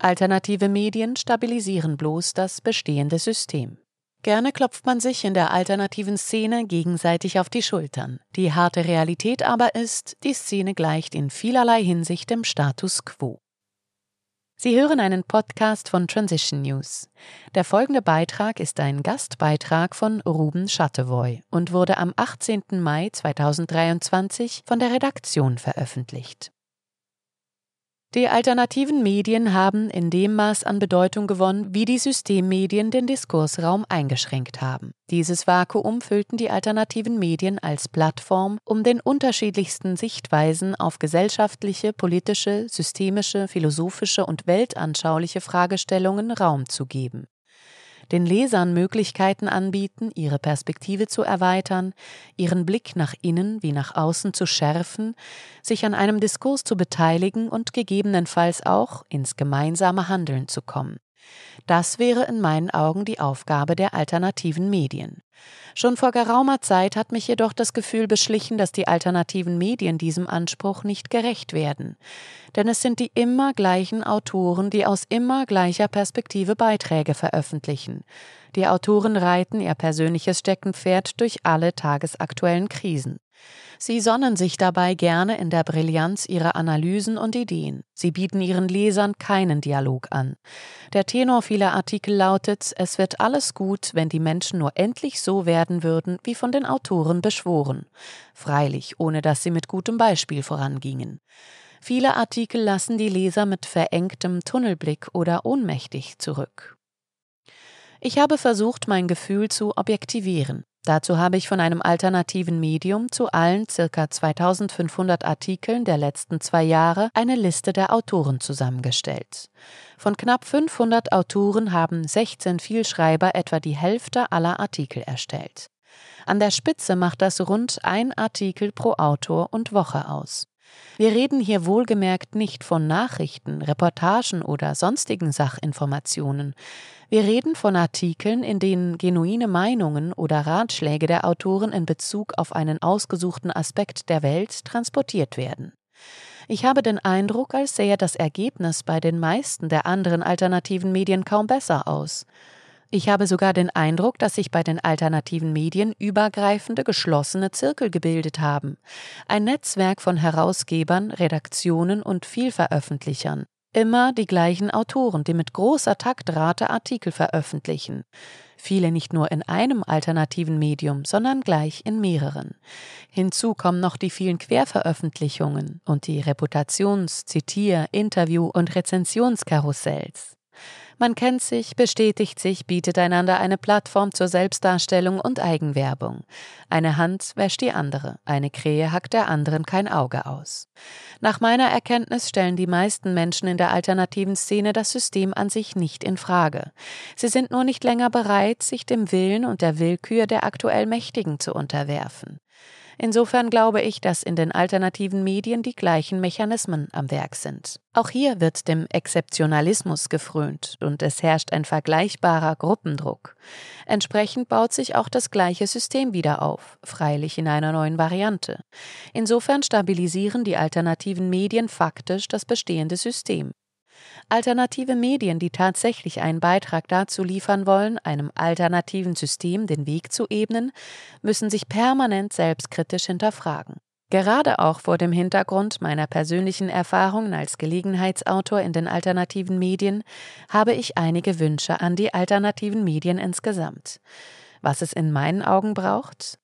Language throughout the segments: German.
Alternative Medien stabilisieren bloß das bestehende System. Gerne klopft man sich in der alternativen Szene gegenseitig auf die Schultern. Die harte Realität aber ist, die Szene gleicht in vielerlei Hinsicht dem Status quo. Sie hören einen Podcast von Transition News. Der folgende Beitrag ist ein Gastbeitrag von Ruben Schattevoy und wurde am 18. Mai 2023 von der Redaktion veröffentlicht. Die alternativen Medien haben in dem Maß an Bedeutung gewonnen, wie die Systemmedien den Diskursraum eingeschränkt haben. Dieses Vakuum füllten die alternativen Medien als Plattform, um den unterschiedlichsten Sichtweisen auf gesellschaftliche, politische, systemische, philosophische und weltanschauliche Fragestellungen Raum zu geben den Lesern Möglichkeiten anbieten, ihre Perspektive zu erweitern, ihren Blick nach innen wie nach außen zu schärfen, sich an einem Diskurs zu beteiligen und gegebenenfalls auch ins gemeinsame Handeln zu kommen. Das wäre in meinen Augen die Aufgabe der alternativen Medien. Schon vor geraumer Zeit hat mich jedoch das Gefühl beschlichen, dass die alternativen Medien diesem Anspruch nicht gerecht werden. Denn es sind die immer gleichen Autoren, die aus immer gleicher Perspektive Beiträge veröffentlichen. Die Autoren reiten ihr persönliches Steckenpferd durch alle tagesaktuellen Krisen. Sie sonnen sich dabei gerne in der Brillanz ihrer Analysen und Ideen. Sie bieten ihren Lesern keinen Dialog an. Der Tenor vieler Artikel lautet, es wird alles gut, wenn die Menschen nur endlich so werden würden, wie von den Autoren beschworen. Freilich, ohne dass sie mit gutem Beispiel vorangingen. Viele Artikel lassen die Leser mit verengtem Tunnelblick oder ohnmächtig zurück. Ich habe versucht, mein Gefühl zu objektivieren. Dazu habe ich von einem alternativen Medium zu allen ca. 2500 Artikeln der letzten zwei Jahre eine Liste der Autoren zusammengestellt. Von knapp 500 Autoren haben 16 Vielschreiber etwa die Hälfte aller Artikel erstellt. An der Spitze macht das rund ein Artikel pro Autor und Woche aus. Wir reden hier wohlgemerkt nicht von Nachrichten, Reportagen oder sonstigen Sachinformationen. Wir reden von Artikeln, in denen genuine Meinungen oder Ratschläge der Autoren in Bezug auf einen ausgesuchten Aspekt der Welt transportiert werden. Ich habe den Eindruck, als sähe das Ergebnis bei den meisten der anderen alternativen Medien kaum besser aus. Ich habe sogar den Eindruck, dass sich bei den alternativen Medien übergreifende geschlossene Zirkel gebildet haben. Ein Netzwerk von Herausgebern, Redaktionen und Vielveröffentlichern. Immer die gleichen Autoren, die mit großer Taktrate Artikel veröffentlichen. Viele nicht nur in einem alternativen Medium, sondern gleich in mehreren. Hinzu kommen noch die vielen Querveröffentlichungen und die Reputations-, Zitier-, Interview- und Rezensionskarussells. Man kennt sich, bestätigt sich, bietet einander eine Plattform zur Selbstdarstellung und Eigenwerbung. Eine Hand wäscht die andere, eine Krähe hackt der anderen kein Auge aus. Nach meiner Erkenntnis stellen die meisten Menschen in der alternativen Szene das System an sich nicht in Frage. Sie sind nur nicht länger bereit, sich dem Willen und der Willkür der aktuell Mächtigen zu unterwerfen. Insofern glaube ich, dass in den alternativen Medien die gleichen Mechanismen am Werk sind. Auch hier wird dem Exzeptionalismus gefrönt und es herrscht ein vergleichbarer Gruppendruck. Entsprechend baut sich auch das gleiche System wieder auf, freilich in einer neuen Variante. Insofern stabilisieren die alternativen Medien faktisch das bestehende System. Alternative Medien, die tatsächlich einen Beitrag dazu liefern wollen, einem alternativen System den Weg zu ebnen, müssen sich permanent selbstkritisch hinterfragen. Gerade auch vor dem Hintergrund meiner persönlichen Erfahrungen als Gelegenheitsautor in den alternativen Medien habe ich einige Wünsche an die alternativen Medien insgesamt. Was es in meinen Augen braucht?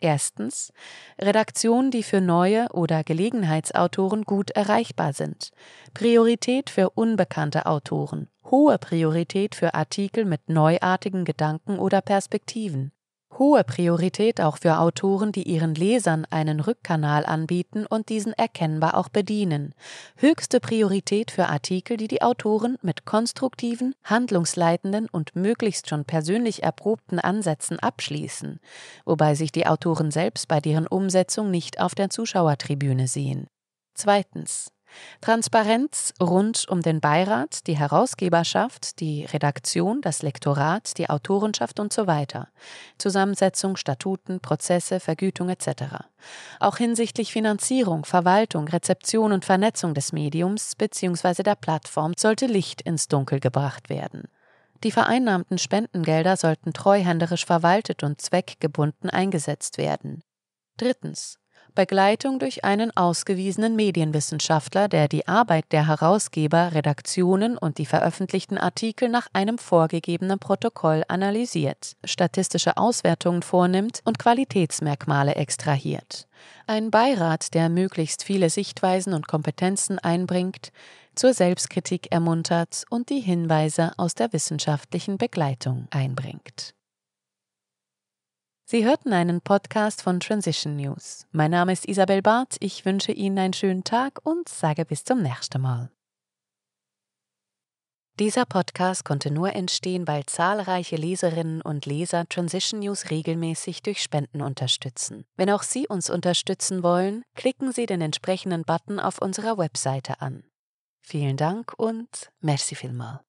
Erstens Redaktionen, die für neue oder Gelegenheitsautoren gut erreichbar sind. Priorität für unbekannte Autoren. Hohe Priorität für Artikel mit neuartigen Gedanken oder Perspektiven. Hohe Priorität auch für Autoren, die ihren Lesern einen Rückkanal anbieten und diesen erkennbar auch bedienen. Höchste Priorität für Artikel, die die Autoren mit konstruktiven, handlungsleitenden und möglichst schon persönlich erprobten Ansätzen abschließen, wobei sich die Autoren selbst bei deren Umsetzung nicht auf der Zuschauertribüne sehen. Zweitens. Transparenz rund um den Beirat, die Herausgeberschaft, die Redaktion, das Lektorat, die Autorenschaft und so weiter. Zusammensetzung, Statuten, Prozesse, Vergütung etc. Auch hinsichtlich Finanzierung, Verwaltung, Rezeption und Vernetzung des Mediums bzw. der Plattform sollte Licht ins Dunkel gebracht werden. Die vereinnahmten Spendengelder sollten treuhänderisch verwaltet und zweckgebunden eingesetzt werden. Drittens. Begleitung durch einen ausgewiesenen Medienwissenschaftler, der die Arbeit der Herausgeber, Redaktionen und die veröffentlichten Artikel nach einem vorgegebenen Protokoll analysiert, statistische Auswertungen vornimmt und Qualitätsmerkmale extrahiert. Ein Beirat, der möglichst viele Sichtweisen und Kompetenzen einbringt, zur Selbstkritik ermuntert und die Hinweise aus der wissenschaftlichen Begleitung einbringt. Sie hörten einen Podcast von Transition News. Mein Name ist Isabel Barth. Ich wünsche Ihnen einen schönen Tag und sage bis zum nächsten Mal. Dieser Podcast konnte nur entstehen, weil zahlreiche Leserinnen und Leser Transition News regelmäßig durch Spenden unterstützen. Wenn auch Sie uns unterstützen wollen, klicken Sie den entsprechenden Button auf unserer Webseite an. Vielen Dank und merci vielmal.